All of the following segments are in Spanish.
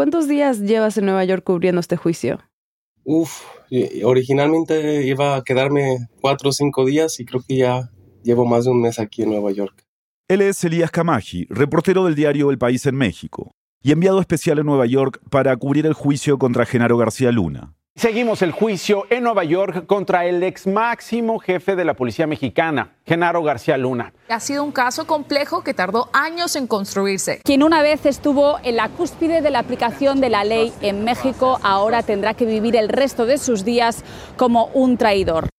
¿cuántos días llevas en Nueva York cubriendo este juicio? Uf, originalmente iba a quedarme cuatro o cinco días y creo que ya llevo más de un mes aquí en Nueva York. Él es Elías Camaji, reportero del diario El País en México, y enviado especial en Nueva York para cubrir el juicio contra Genaro García Luna. Seguimos el juicio en Nueva York contra el ex máximo jefe de la policía mexicana, Genaro García Luna. Ha sido un caso complejo que tardó años en construirse. Quien una vez estuvo en la cúspide de la aplicación de la ley en México, ahora tendrá que vivir el resto de sus días como un traidor.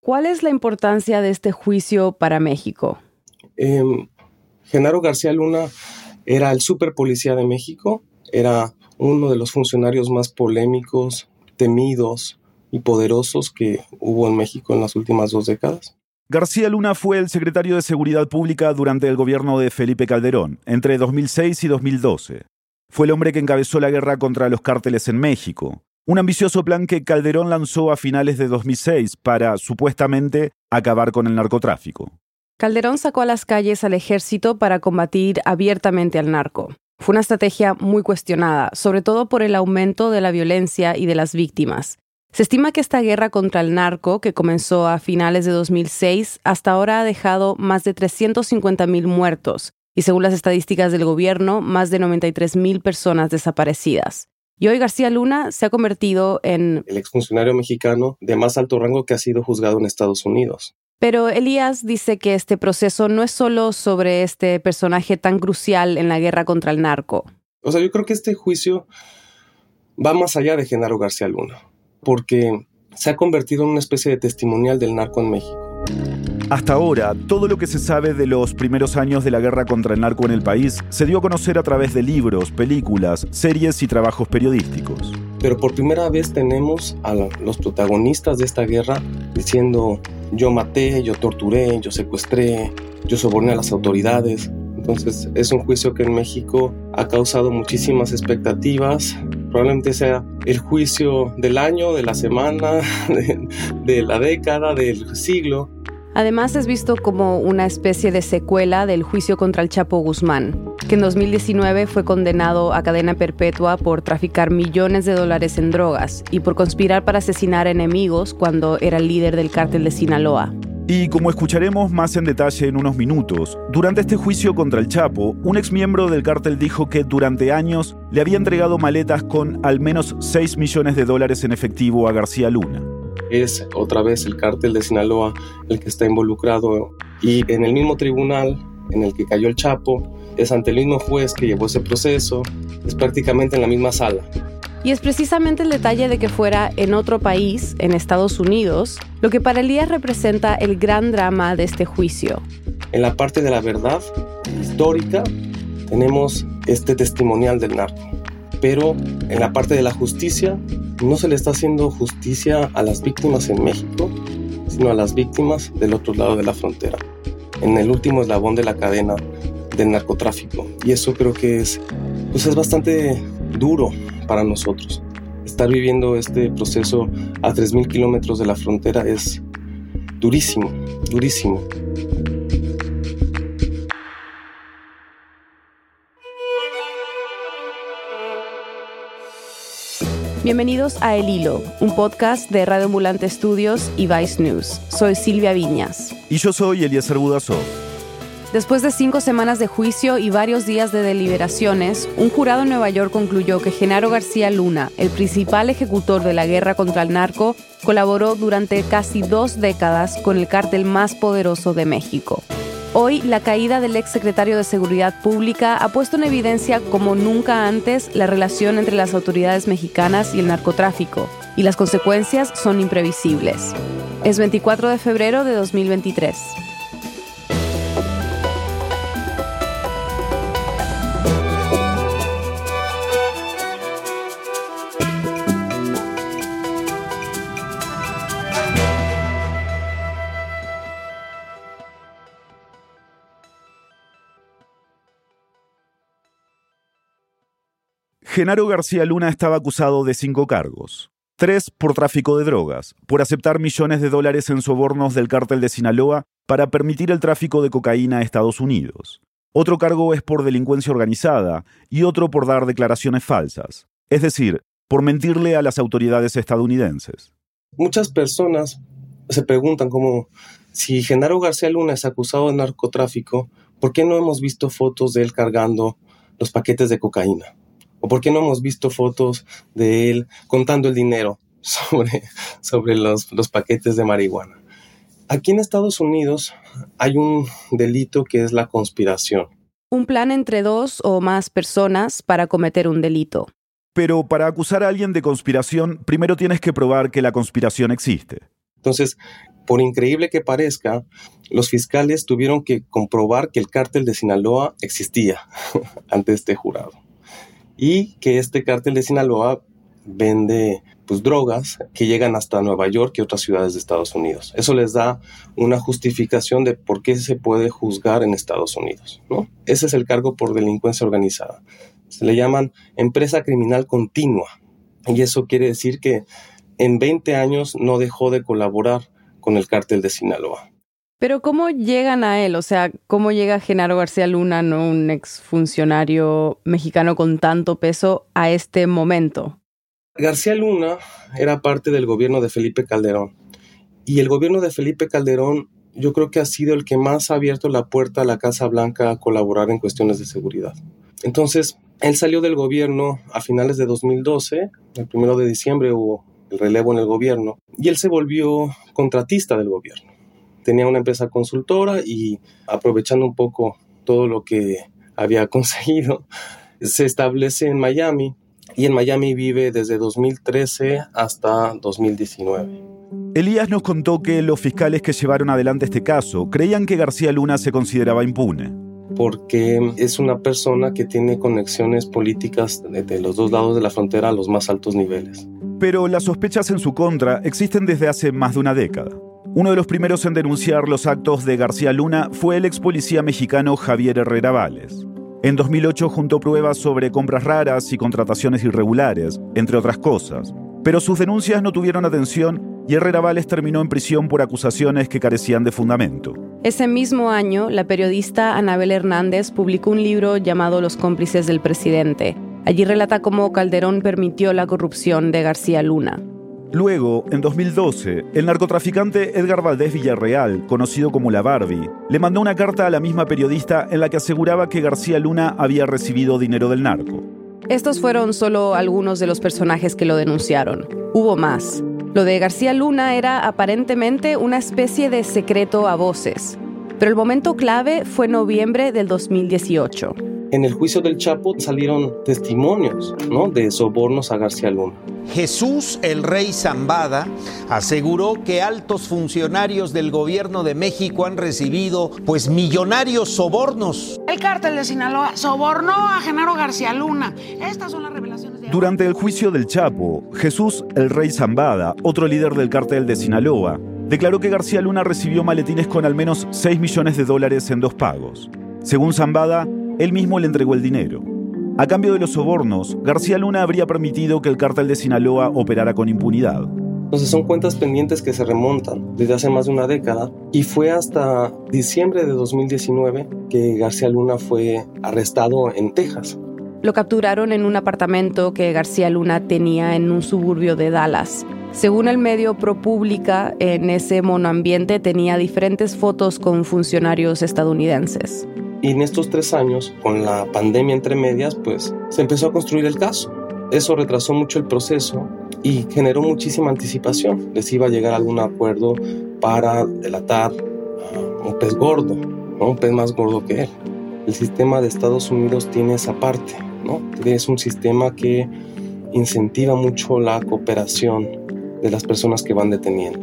¿Cuál es la importancia de este juicio para México? Em, Genaro García Luna era el super policía de México, era uno de los funcionarios más polémicos, temidos y poderosos que hubo en México en las últimas dos décadas. García Luna fue el secretario de Seguridad Pública durante el gobierno de Felipe Calderón, entre 2006 y 2012. Fue el hombre que encabezó la guerra contra los cárteles en México, un ambicioso plan que Calderón lanzó a finales de 2006 para, supuestamente, acabar con el narcotráfico. Calderón sacó a las calles al ejército para combatir abiertamente al narco. Fue una estrategia muy cuestionada, sobre todo por el aumento de la violencia y de las víctimas. Se estima que esta guerra contra el narco, que comenzó a finales de 2006, hasta ahora ha dejado más de 350.000 muertos y, según las estadísticas del gobierno, más de 93.000 personas desaparecidas. Y hoy García Luna se ha convertido en... El exfuncionario mexicano de más alto rango que ha sido juzgado en Estados Unidos. Pero Elías dice que este proceso no es solo sobre este personaje tan crucial en la guerra contra el narco. O sea, yo creo que este juicio va más allá de Genaro García Luna, porque se ha convertido en una especie de testimonial del narco en México. Hasta ahora, todo lo que se sabe de los primeros años de la guerra contra el narco en el país se dio a conocer a través de libros, películas, series y trabajos periodísticos. Pero por primera vez tenemos a los protagonistas de esta guerra diciendo yo maté, yo torturé, yo secuestré, yo soborné a las autoridades. Entonces es un juicio que en México ha causado muchísimas expectativas. Probablemente sea el juicio del año, de la semana, de, de la década, del siglo. Además es visto como una especie de secuela del juicio contra el Chapo Guzmán, que en 2019 fue condenado a cadena perpetua por traficar millones de dólares en drogas y por conspirar para asesinar enemigos cuando era líder del cártel de Sinaloa. Y como escucharemos más en detalle en unos minutos, durante este juicio contra el Chapo, un exmiembro del cártel dijo que durante años le había entregado maletas con al menos 6 millones de dólares en efectivo a García Luna es otra vez el cártel de Sinaloa el que está involucrado y en el mismo tribunal en el que cayó el Chapo, es ante el mismo juez que llevó ese proceso, es prácticamente en la misma sala. Y es precisamente el detalle de que fuera en otro país, en Estados Unidos, lo que para Elías representa el gran drama de este juicio. En la parte de la verdad histórica tenemos este testimonial del narco, pero en la parte de la justicia no se le está haciendo justicia a las víctimas en México, sino a las víctimas del otro lado de la frontera, en el último eslabón de la cadena del narcotráfico. Y eso creo que es, pues es bastante duro para nosotros. Estar viviendo este proceso a 3.000 kilómetros de la frontera es durísimo, durísimo. Bienvenidos a El Hilo, un podcast de Radio Ambulante Estudios y Vice News. Soy Silvia Viñas. Y yo soy Eliezer Budasov. Después de cinco semanas de juicio y varios días de deliberaciones, un jurado en Nueva York concluyó que Genaro García Luna, el principal ejecutor de la guerra contra el narco, colaboró durante casi dos décadas con el cártel más poderoso de México. Hoy, la caída del ex secretario de Seguridad Pública ha puesto en evidencia como nunca antes la relación entre las autoridades mexicanas y el narcotráfico, y las consecuencias son imprevisibles. Es 24 de febrero de 2023. Genaro García Luna estaba acusado de cinco cargos. Tres por tráfico de drogas, por aceptar millones de dólares en sobornos del cártel de Sinaloa para permitir el tráfico de cocaína a Estados Unidos. Otro cargo es por delincuencia organizada y otro por dar declaraciones falsas. es decir, por mentirle a las autoridades estadounidenses. Muchas personas se preguntan como si Genaro García Luna es acusado de narcotráfico, ¿por qué no hemos visto fotos de él cargando los paquetes de cocaína? ¿O por qué no hemos visto fotos de él contando el dinero sobre, sobre los, los paquetes de marihuana? Aquí en Estados Unidos hay un delito que es la conspiración. Un plan entre dos o más personas para cometer un delito. Pero para acusar a alguien de conspiración, primero tienes que probar que la conspiración existe. Entonces, por increíble que parezca, los fiscales tuvieron que comprobar que el cártel de Sinaloa existía ante este jurado y que este cártel de Sinaloa vende pues, drogas que llegan hasta Nueva York y otras ciudades de Estados Unidos. Eso les da una justificación de por qué se puede juzgar en Estados Unidos. ¿no? Ese es el cargo por delincuencia organizada. Se le llaman empresa criminal continua. Y eso quiere decir que en 20 años no dejó de colaborar con el cártel de Sinaloa. Pero ¿cómo llegan a él? O sea, ¿cómo llega Genaro García Luna, ¿no? un exfuncionario mexicano con tanto peso, a este momento? García Luna era parte del gobierno de Felipe Calderón. Y el gobierno de Felipe Calderón yo creo que ha sido el que más ha abierto la puerta a la Casa Blanca a colaborar en cuestiones de seguridad. Entonces, él salió del gobierno a finales de 2012, el primero de diciembre hubo el relevo en el gobierno, y él se volvió contratista del gobierno. Tenía una empresa consultora y aprovechando un poco todo lo que había conseguido, se establece en Miami y en Miami vive desde 2013 hasta 2019. Elías nos contó que los fiscales que llevaron adelante este caso creían que García Luna se consideraba impune porque es una persona que tiene conexiones políticas de los dos lados de la frontera a los más altos niveles. Pero las sospechas en su contra existen desde hace más de una década. Uno de los primeros en denunciar los actos de García Luna fue el ex policía mexicano Javier Herrera Vales. En 2008 juntó pruebas sobre compras raras y contrataciones irregulares, entre otras cosas. Pero sus denuncias no tuvieron atención y Herrera Vales terminó en prisión por acusaciones que carecían de fundamento. Ese mismo año, la periodista Anabel Hernández publicó un libro llamado Los cómplices del presidente. Allí relata cómo Calderón permitió la corrupción de García Luna. Luego, en 2012, el narcotraficante Edgar Valdés Villarreal, conocido como la Barbie, le mandó una carta a la misma periodista en la que aseguraba que García Luna había recibido dinero del narco. Estos fueron solo algunos de los personajes que lo denunciaron. Hubo más. Lo de García Luna era aparentemente una especie de secreto a voces, pero el momento clave fue noviembre del 2018. En el juicio del Chapo salieron testimonios ¿no? de sobornos a García Luna. Jesús el Rey Zambada aseguró que altos funcionarios del gobierno de México han recibido pues millonarios sobornos. El cártel de Sinaloa sobornó a Genaro García Luna. Estas son las revelaciones de... Durante el juicio del Chapo, Jesús el Rey Zambada, otro líder del cártel de Sinaloa, declaró que García Luna recibió maletines con al menos 6 millones de dólares en dos pagos. Según Zambada, él mismo le entregó el dinero. A cambio de los sobornos, García Luna habría permitido que el cártel de Sinaloa operara con impunidad. Entonces son cuentas pendientes que se remontan desde hace más de una década y fue hasta diciembre de 2019 que García Luna fue arrestado en Texas. Lo capturaron en un apartamento que García Luna tenía en un suburbio de Dallas. Según el medio ProPublica, en ese monoambiente tenía diferentes fotos con funcionarios estadounidenses. Y en estos tres años, con la pandemia entre medias, pues se empezó a construir el caso. Eso retrasó mucho el proceso y generó muchísima anticipación. Les iba a llegar algún acuerdo para delatar a un pez gordo, un pez más gordo que él. El sistema de Estados Unidos tiene esa parte, ¿no? Es un sistema que incentiva mucho la cooperación de las personas que van deteniendo.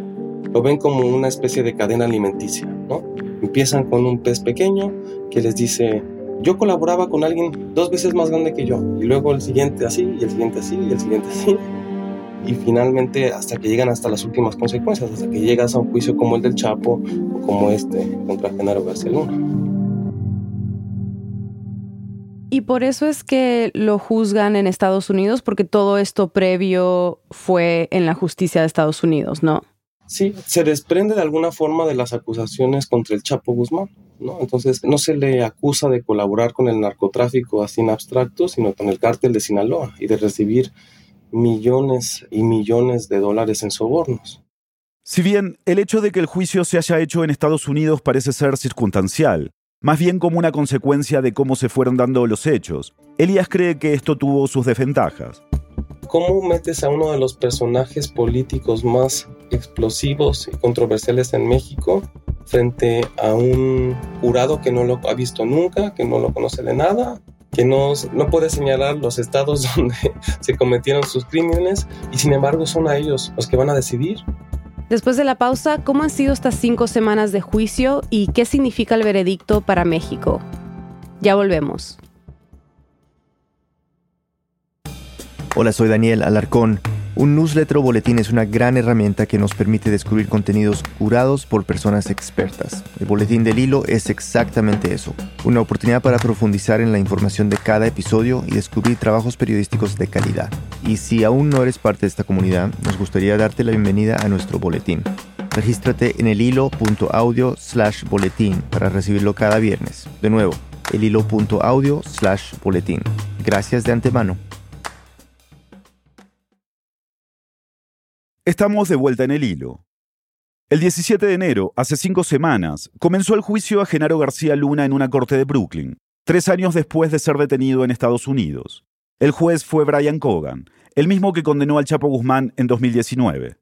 Lo ven como una especie de cadena alimenticia, ¿no? Empiezan con un pez pequeño que les dice, yo colaboraba con alguien dos veces más grande que yo, y luego el siguiente así, y el siguiente así, y el siguiente así, y finalmente hasta que llegan hasta las últimas consecuencias, hasta que llegas a un juicio como el del Chapo o como este contra Genaro García Luna. Y por eso es que lo juzgan en Estados Unidos, porque todo esto previo fue en la justicia de Estados Unidos, ¿no? Sí, se desprende de alguna forma de las acusaciones contra el Chapo Guzmán. ¿no? Entonces, no se le acusa de colaborar con el narcotráfico así en abstracto, sino con el cártel de Sinaloa y de recibir millones y millones de dólares en sobornos. Si bien el hecho de que el juicio se haya hecho en Estados Unidos parece ser circunstancial, más bien como una consecuencia de cómo se fueron dando los hechos, Elías cree que esto tuvo sus desventajas. ¿Cómo metes a uno de los personajes políticos más explosivos y controversiales en México frente a un jurado que no lo ha visto nunca, que no lo conoce de nada, que no, no puede señalar los estados donde se cometieron sus crímenes y sin embargo son a ellos los que van a decidir? Después de la pausa, ¿cómo han sido estas cinco semanas de juicio y qué significa el veredicto para México? Ya volvemos. Hola, soy Daniel Alarcón. Un newsletter o boletín es una gran herramienta que nos permite descubrir contenidos curados por personas expertas. El boletín del hilo es exactamente eso, una oportunidad para profundizar en la información de cada episodio y descubrir trabajos periodísticos de calidad. Y si aún no eres parte de esta comunidad, nos gustaría darte la bienvenida a nuestro boletín. Regístrate en el hilo.audio slash boletín para recibirlo cada viernes. De nuevo, el hilo.audio slash boletín. Gracias de antemano. Estamos de vuelta en el hilo. El 17 de enero, hace cinco semanas, comenzó el juicio a Genaro García Luna en una corte de Brooklyn, tres años después de ser detenido en Estados Unidos. El juez fue Brian Cogan, el mismo que condenó al Chapo Guzmán en 2019.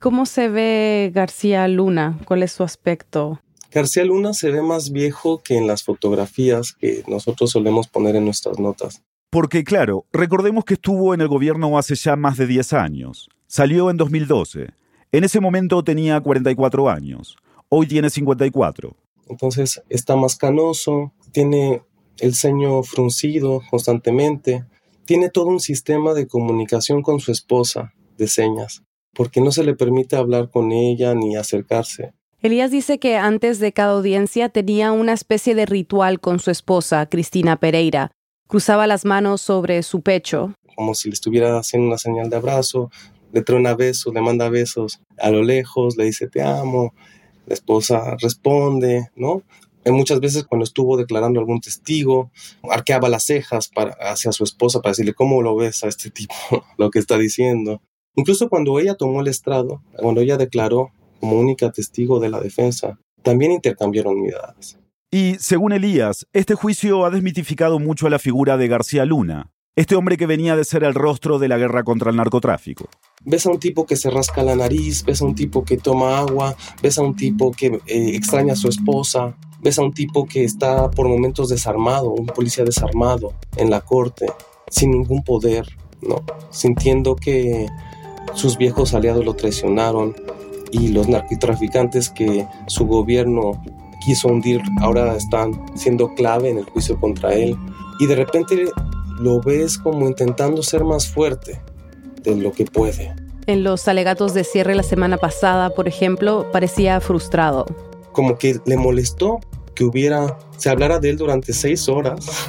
¿Cómo se ve García Luna? ¿Cuál es su aspecto? García Luna se ve más viejo que en las fotografías que nosotros solemos poner en nuestras notas. Porque claro, recordemos que estuvo en el gobierno hace ya más de 10 años. Salió en 2012. En ese momento tenía 44 años. Hoy tiene 54. Entonces está más canoso, tiene el ceño fruncido constantemente, tiene todo un sistema de comunicación con su esposa de señas, porque no se le permite hablar con ella ni acercarse. Elías dice que antes de cada audiencia tenía una especie de ritual con su esposa, Cristina Pereira. Cruzaba las manos sobre su pecho. Como si le estuviera haciendo una señal de abrazo, le trona besos, le manda besos a lo lejos, le dice te amo, la esposa responde, ¿no? Y muchas veces cuando estuvo declarando algún testigo, arqueaba las cejas para, hacia su esposa para decirle cómo lo ves a este tipo, lo que está diciendo. Incluso cuando ella tomó el estrado, cuando ella declaró como única testigo de la defensa, también intercambiaron miradas. Y según Elías, este juicio ha desmitificado mucho a la figura de García Luna, este hombre que venía de ser el rostro de la guerra contra el narcotráfico. Ves a un tipo que se rasca la nariz, ves a un tipo que toma agua, ves a un tipo que eh, extraña a su esposa, ves a un tipo que está por momentos desarmado, un policía desarmado en la corte, sin ningún poder, ¿no? sintiendo que sus viejos aliados lo traicionaron y los narcotraficantes que su gobierno quiso hundir ahora están siendo clave en el juicio contra él. Y de repente lo ves como intentando ser más fuerte de lo que puede. En los alegatos de cierre la semana pasada, por ejemplo, parecía frustrado. Como que le molestó que hubiera, se hablara de él durante seis horas,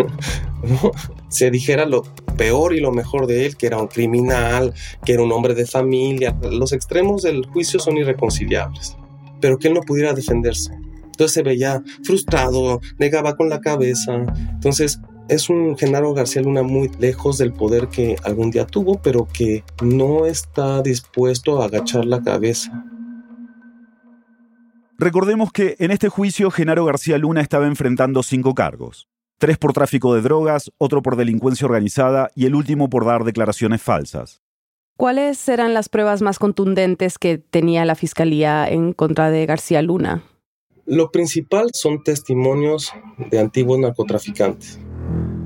se dijera lo peor y lo mejor de él, que era un criminal, que era un hombre de familia. Los extremos del juicio son irreconciliables, pero que él no pudiera defenderse. Entonces se veía frustrado, negaba con la cabeza. Entonces es un Genaro García Luna muy lejos del poder que algún día tuvo, pero que no está dispuesto a agachar la cabeza. Recordemos que en este juicio Genaro García Luna estaba enfrentando cinco cargos. Tres por tráfico de drogas, otro por delincuencia organizada y el último por dar declaraciones falsas. ¿Cuáles eran las pruebas más contundentes que tenía la Fiscalía en contra de García Luna? Lo principal son testimonios de antiguos narcotraficantes.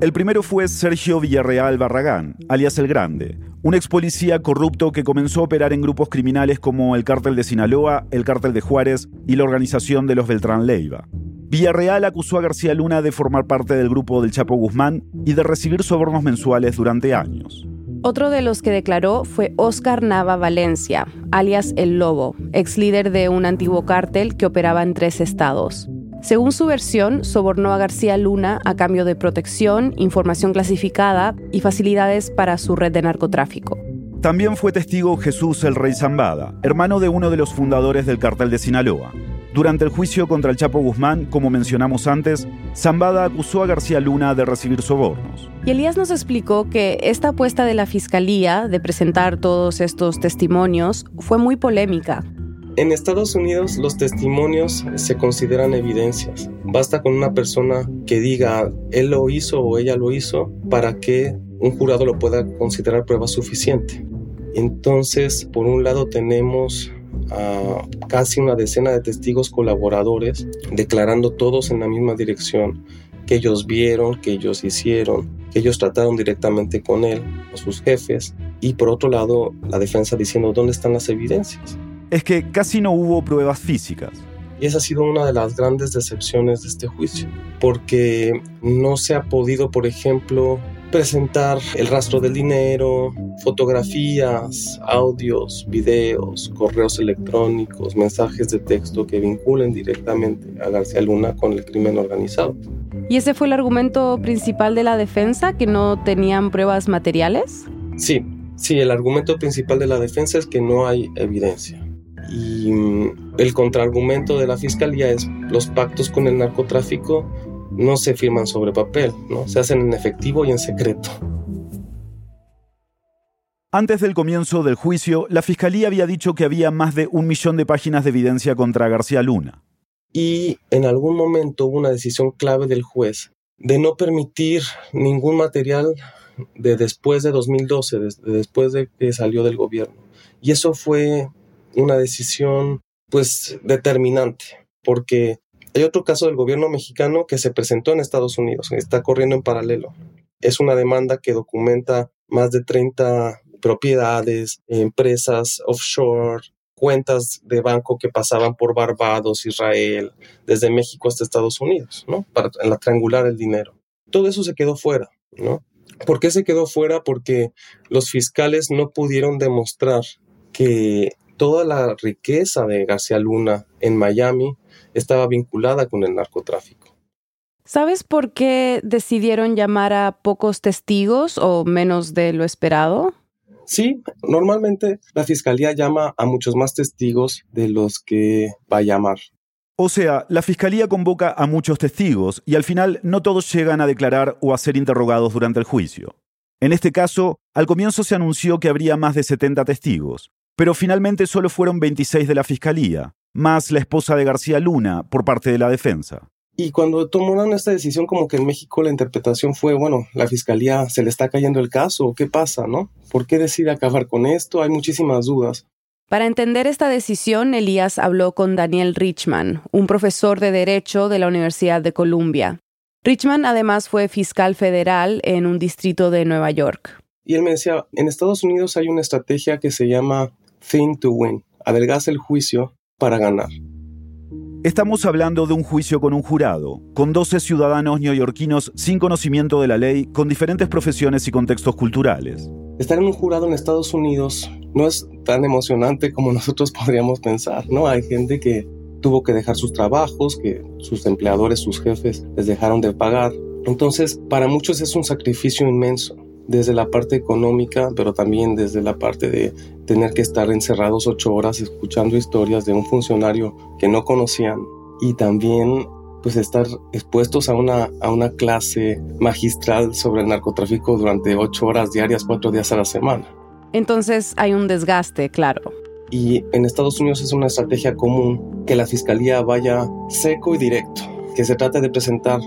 El primero fue Sergio Villarreal Barragán, alias El Grande, un ex policía corrupto que comenzó a operar en grupos criminales como el Cártel de Sinaloa, el Cártel de Juárez y la organización de los Beltrán Leiva. Villarreal acusó a García Luna de formar parte del grupo del Chapo Guzmán y de recibir sobornos mensuales durante años. Otro de los que declaró fue Oscar Nava Valencia, alias El Lobo, ex líder de un antiguo cártel que operaba en tres estados. Según su versión, sobornó a García Luna a cambio de protección, información clasificada y facilidades para su red de narcotráfico. También fue testigo Jesús el Rey Zambada, hermano de uno de los fundadores del cartel de Sinaloa. Durante el juicio contra el Chapo Guzmán, como mencionamos antes, Zambada acusó a García Luna de recibir sobornos. Y Elías nos explicó que esta apuesta de la fiscalía de presentar todos estos testimonios fue muy polémica. En Estados Unidos los testimonios se consideran evidencias. Basta con una persona que diga él lo hizo o ella lo hizo para que un jurado lo pueda considerar prueba suficiente. Entonces, por un lado tenemos a casi una decena de testigos colaboradores declarando todos en la misma dirección que ellos vieron, que ellos hicieron, que ellos trataron directamente con él, o sus jefes, y por otro lado la defensa diciendo dónde están las evidencias. Es que casi no hubo pruebas físicas. Y esa ha sido una de las grandes decepciones de este juicio, porque no se ha podido, por ejemplo, presentar el rastro del dinero, fotografías, audios, videos, correos electrónicos, mensajes de texto que vinculen directamente a García Luna con el crimen organizado. ¿Y ese fue el argumento principal de la defensa, que no tenían pruebas materiales? Sí, sí, el argumento principal de la defensa es que no hay evidencia. Y mm, el contraargumento de la fiscalía es los pactos con el narcotráfico no se firman sobre papel, ¿no? se hacen en efectivo y en secreto. Antes del comienzo del juicio, la Fiscalía había dicho que había más de un millón de páginas de evidencia contra García Luna. Y en algún momento hubo una decisión clave del juez de no permitir ningún material de después de 2012, de después de que salió del gobierno. Y eso fue una decisión pues determinante, porque hay otro caso del gobierno mexicano que se presentó en Estados Unidos, está corriendo en paralelo. Es una demanda que documenta más de 30 propiedades, empresas offshore, cuentas de banco que pasaban por Barbados, Israel, desde México hasta Estados Unidos, ¿no? Para triangular el dinero. Todo eso se quedó fuera, ¿no? ¿Por qué se quedó fuera? Porque los fiscales no pudieron demostrar que toda la riqueza de García Luna en Miami estaba vinculada con el narcotráfico. ¿Sabes por qué decidieron llamar a pocos testigos o menos de lo esperado? Sí, normalmente la fiscalía llama a muchos más testigos de los que va a llamar. O sea, la fiscalía convoca a muchos testigos y al final no todos llegan a declarar o a ser interrogados durante el juicio. En este caso, al comienzo se anunció que habría más de 70 testigos, pero finalmente solo fueron 26 de la fiscalía, más la esposa de García Luna por parte de la defensa. Y cuando tomaron esta decisión, como que en México la interpretación fue, bueno, la fiscalía se le está cayendo el caso, ¿qué pasa, no? ¿Por qué decide acabar con esto? Hay muchísimas dudas. Para entender esta decisión, Elías habló con Daniel Richman, un profesor de Derecho de la Universidad de Columbia. Richman además fue fiscal federal en un distrito de Nueva York. Y él me decía, en Estados Unidos hay una estrategia que se llama Thin to Win, adelgaza el juicio para ganar. Estamos hablando de un juicio con un jurado, con 12 ciudadanos neoyorquinos sin conocimiento de la ley, con diferentes profesiones y contextos culturales. Estar en un jurado en Estados Unidos no es tan emocionante como nosotros podríamos pensar, ¿no? Hay gente que tuvo que dejar sus trabajos, que sus empleadores, sus jefes les dejaron de pagar. Entonces, para muchos es un sacrificio inmenso desde la parte económica, pero también desde la parte de tener que estar encerrados ocho horas escuchando historias de un funcionario que no conocían y también pues estar expuestos a una, a una clase magistral sobre el narcotráfico durante ocho horas diarias, cuatro días a la semana. Entonces hay un desgaste, claro. Y en Estados Unidos es una estrategia común que la fiscalía vaya seco y directo, que se trate de presentar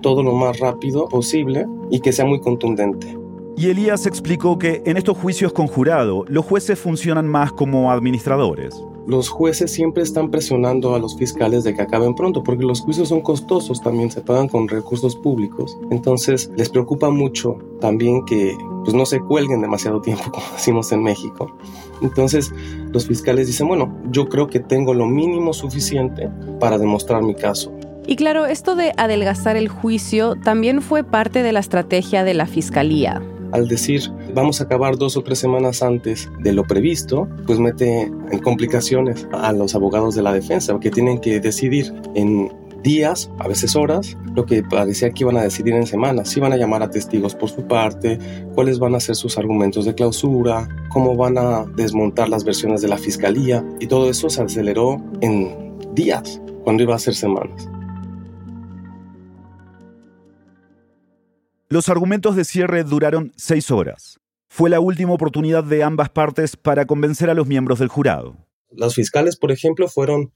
todo lo más rápido posible y que sea muy contundente. Y Elías explicó que en estos juicios con jurado, los jueces funcionan más como administradores. Los jueces siempre están presionando a los fiscales de que acaben pronto, porque los juicios son costosos, también se pagan con recursos públicos. Entonces les preocupa mucho también que pues, no se cuelguen demasiado tiempo, como decimos en México. Entonces los fiscales dicen, bueno, yo creo que tengo lo mínimo suficiente para demostrar mi caso. Y claro, esto de adelgazar el juicio también fue parte de la estrategia de la fiscalía al decir vamos a acabar dos o tres semanas antes de lo previsto, pues mete en complicaciones a los abogados de la defensa, que tienen que decidir en días, a veces horas, lo que parecía que iban a decidir en semanas. Si van a llamar a testigos por su parte, cuáles van a ser sus argumentos de clausura, cómo van a desmontar las versiones de la fiscalía y todo eso se aceleró en días, cuando iba a ser semanas. Los argumentos de cierre duraron seis horas. Fue la última oportunidad de ambas partes para convencer a los miembros del jurado. Los fiscales, por ejemplo, fueron,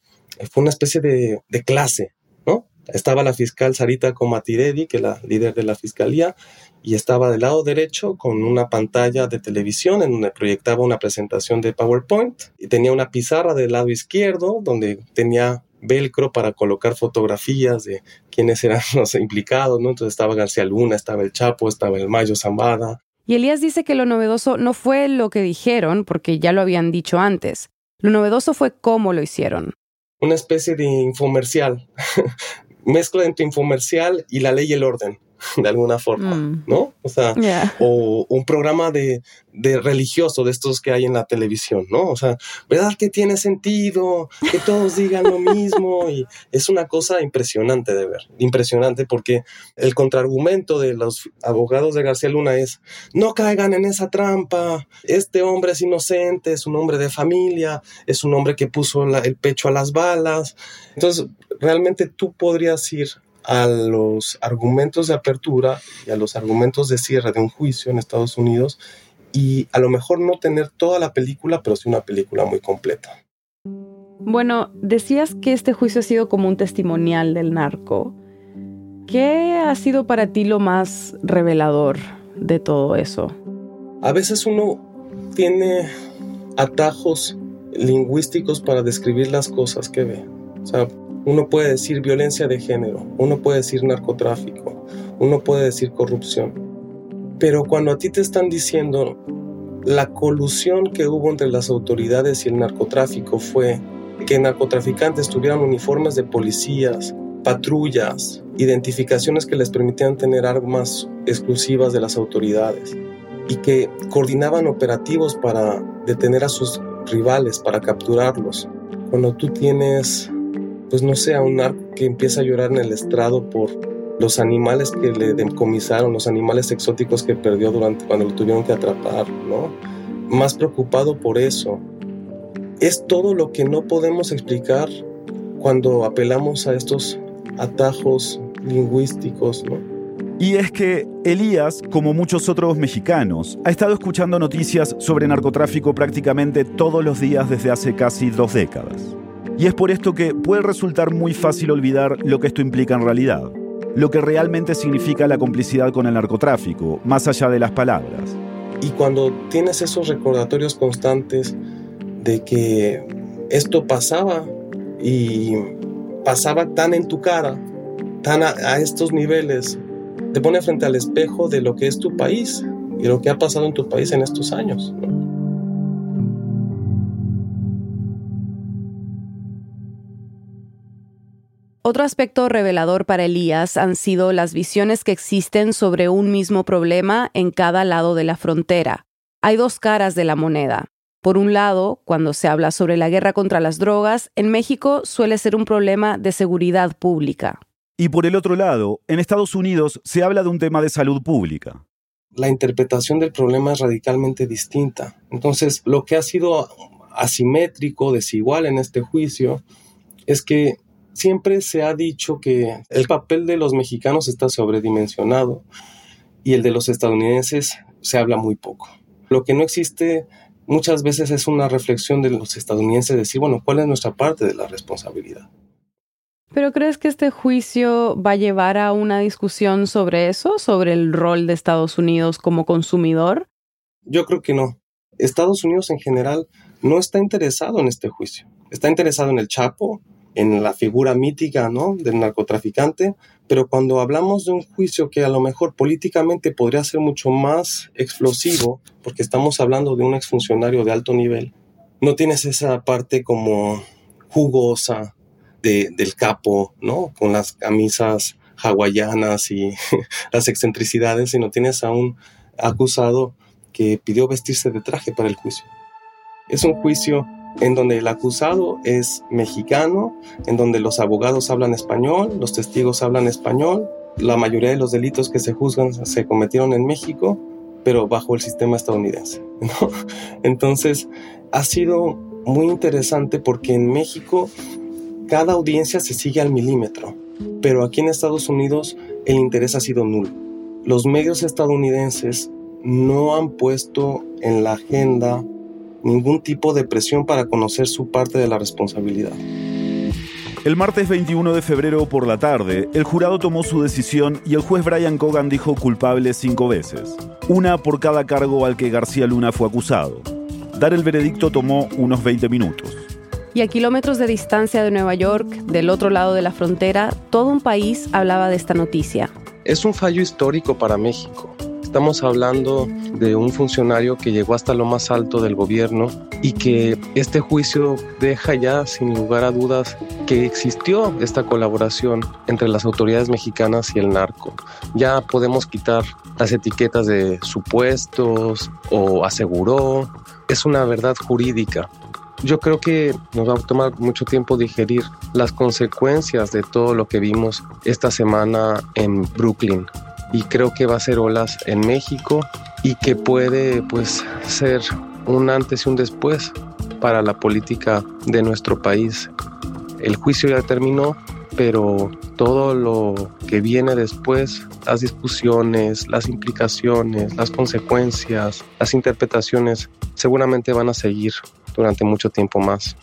fue una especie de, de clase, ¿no? Estaba la fiscal Sarita Comatiredi, que es la líder de la fiscalía, y estaba del lado derecho con una pantalla de televisión en donde proyectaba una presentación de PowerPoint y tenía una pizarra del lado izquierdo donde tenía velcro para colocar fotografías de quiénes eran los implicados, ¿no? Entonces estaba García Luna, estaba el Chapo, estaba el Mayo Zambada. Y Elías dice que lo novedoso no fue lo que dijeron, porque ya lo habían dicho antes. Lo novedoso fue cómo lo hicieron. Una especie de infomercial, mezcla entre infomercial y la ley y el orden. De alguna forma, mm. ¿no? O sea, o un programa de, de, religioso de estos que hay en la televisión, ¿no? O sea, ¿verdad que tiene sentido? Que todos digan lo mismo y es una cosa impresionante de ver, impresionante porque el contraargumento de los abogados de García Luna es, no caigan en esa trampa, este hombre es inocente, es un hombre de familia, es un hombre que puso el pecho a las balas. Entonces, realmente tú podrías ir a los argumentos de apertura y a los argumentos de cierre de un juicio en Estados Unidos y a lo mejor no tener toda la película, pero sí una película muy completa. Bueno, decías que este juicio ha sido como un testimonial del narco. ¿Qué ha sido para ti lo más revelador de todo eso? A veces uno tiene atajos lingüísticos para describir las cosas que ve. O sea, uno puede decir violencia de género, uno puede decir narcotráfico, uno puede decir corrupción. Pero cuando a ti te están diciendo la colusión que hubo entre las autoridades y el narcotráfico fue que narcotraficantes tuvieran uniformes de policías, patrullas, identificaciones que les permitían tener armas exclusivas de las autoridades y que coordinaban operativos para detener a sus rivales, para capturarlos. Cuando tú tienes pues no sea un narco que empieza a llorar en el estrado por los animales que le decomisaron, los animales exóticos que perdió durante cuando lo tuvieron que atrapar, ¿no? Más preocupado por eso. Es todo lo que no podemos explicar cuando apelamos a estos atajos lingüísticos, ¿no? Y es que Elías, como muchos otros mexicanos, ha estado escuchando noticias sobre narcotráfico prácticamente todos los días desde hace casi dos décadas. Y es por esto que puede resultar muy fácil olvidar lo que esto implica en realidad, lo que realmente significa la complicidad con el narcotráfico, más allá de las palabras. Y cuando tienes esos recordatorios constantes de que esto pasaba y pasaba tan en tu cara, tan a, estos niveles, te pone frente al espejo de lo que es tu país y lo que ha pasado en tu país en estos años. Otro aspecto revelador para Elías han sido las visiones que existen sobre un mismo problema en cada lado de la frontera. Hay dos caras de la moneda. Por un lado, cuando se habla sobre la guerra contra las drogas, en México suele ser un problema de seguridad pública. Y por el otro lado, en Estados Unidos se habla de un tema de salud pública. La interpretación del problema es radicalmente distinta. Entonces, lo que ha sido asimétrico, desigual en este juicio, es que siempre se ha dicho que el papel de los mexicanos está sobredimensionado y el de los estadounidenses se habla muy poco. Lo que no existe muchas veces es una reflexión de los estadounidenses, decir, bueno, ¿cuál es nuestra parte de la responsabilidad? ¿Pero crees que este juicio va a llevar a una discusión sobre eso, sobre el rol de Estados Unidos como consumidor? Yo creo que no. Estados Unidos en general no está interesado en este juicio. Está interesado en el Chapo, en la figura mítica ¿no? del narcotraficante, pero cuando hablamos de un juicio que a lo mejor políticamente podría ser mucho más explosivo, porque estamos hablando de un exfuncionario de alto nivel, no tienes esa parte como jugosa de, del capo, ¿no? Con las camisas hawaianas y las excentricidades, sino tienes a un acusado que pidió vestirse de traje para el juicio. Es un juicio en donde el acusado es mexicano, en donde los abogados hablan español, los testigos hablan español, la mayoría de los delitos que se juzgan se cometieron en México pero bajo el sistema estadounidense. Entonces, ha sido muy interesante porque en México cada audiencia se sigue al milímetro, pero aquí en Estados Unidos el interés ha sido nulo. Los medios estadounidenses no han puesto en la agenda ningún tipo de presión para conocer su parte de la responsabilidad. El martes 21 de febrero por la tarde, el jurado tomó su decisión y el juez Brian Cogan dijo culpable cinco veces, una por cada cargo al que García Luna fue acusado. Dar el veredicto tomó unos 20 minutos. Y a kilómetros de distancia de Nueva York, del otro lado de la frontera, todo un país hablaba de esta noticia. Es un fallo histórico para México. Estamos hablando de un funcionario que llegó hasta lo más alto del gobierno y que este juicio deja ya sin lugar a dudas que existió esta colaboración entre las autoridades mexicanas y el narco. Ya podemos quitar las etiquetas de supuestos o aseguró. Es una verdad jurídica. Yo creo que nos va a tomar mucho tiempo digerir las consecuencias de todo lo que vimos esta semana en Brooklyn y creo que va a ser olas en México y que puede pues ser un antes y un después para la política de nuestro país. El juicio ya terminó, pero todo lo que viene después, las discusiones, las implicaciones, las consecuencias, las interpretaciones, seguramente van a seguir durante mucho tiempo más.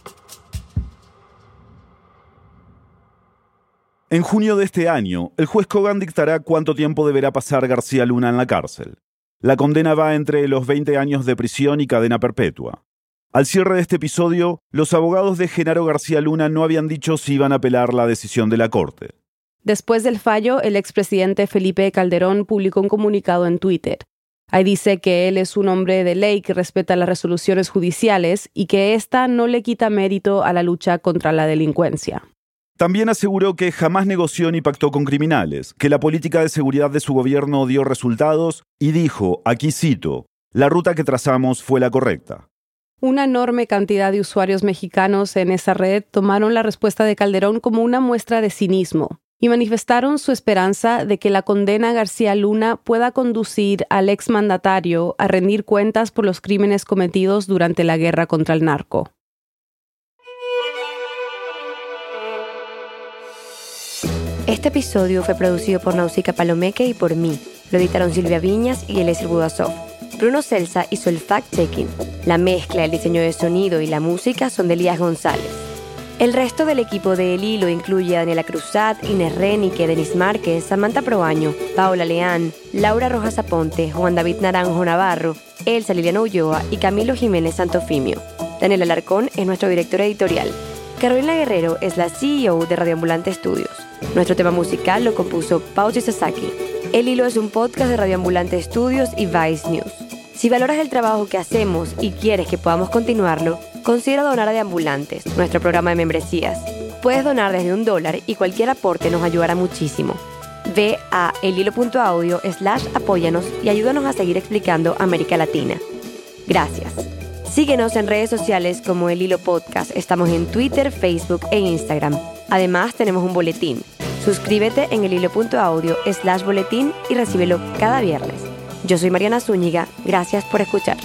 En junio de este año, el juez Kogan dictará cuánto tiempo deberá pasar García Luna en la cárcel. La condena va entre los 20 años de prisión y cadena perpetua. Al cierre de este episodio, los abogados de Genaro García Luna no habían dicho si iban a apelar la decisión de la Corte. Después del fallo, el expresidente Felipe Calderón publicó un comunicado en Twitter. Ahí dice que él es un hombre de ley que respeta las resoluciones judiciales y que ésta no le quita mérito a la lucha contra la delincuencia. También aseguró que jamás negoció ni pactó con criminales, que la política de seguridad de su gobierno dio resultados y dijo, aquí cito, la ruta que trazamos fue la correcta. Una enorme cantidad de usuarios mexicanos en esa red tomaron la respuesta de Calderón como una muestra de cinismo y manifestaron su esperanza de que la condena a García Luna pueda conducir al exmandatario a rendir cuentas por los crímenes cometidos durante la guerra contra el narco. Este episodio fue producido por Nausica Palomeque y por mí. Lo editaron Silvia Viñas y Eliezer Budasov. Bruno Celsa hizo el fact-checking. La mezcla, el diseño de sonido y la música son de Elías González. El resto del equipo de El Hilo incluye a Daniela Cruzat, Inés Renique, Denis Márquez, Samantha Proaño, Paola Leán, Laura Rojas Aponte, Juan David Naranjo Navarro, Elsa Liliana Ulloa y Camilo Jiménez Santofimio. Daniel Alarcón es nuestro director editorial. Carolina Guerrero es la CEO de Radioambulante Studios. Nuestro tema musical lo compuso Pauchi Sasaki. El Hilo es un podcast de Radioambulante Studios y Vice News. Si valoras el trabajo que hacemos y quieres que podamos continuarlo, considera donar a Deambulantes, nuestro programa de membresías. Puedes donar desde un dólar y cualquier aporte nos ayudará muchísimo. Ve a elhilo.audio slash apóyanos y ayúdanos a seguir explicando América Latina. Gracias. Síguenos en redes sociales como El Hilo Podcast. Estamos en Twitter, Facebook e Instagram. Además, tenemos un boletín. Suscríbete en el hilo.audio slash boletín y recíbelo cada viernes. Yo soy Mariana Zúñiga. Gracias por escuchar.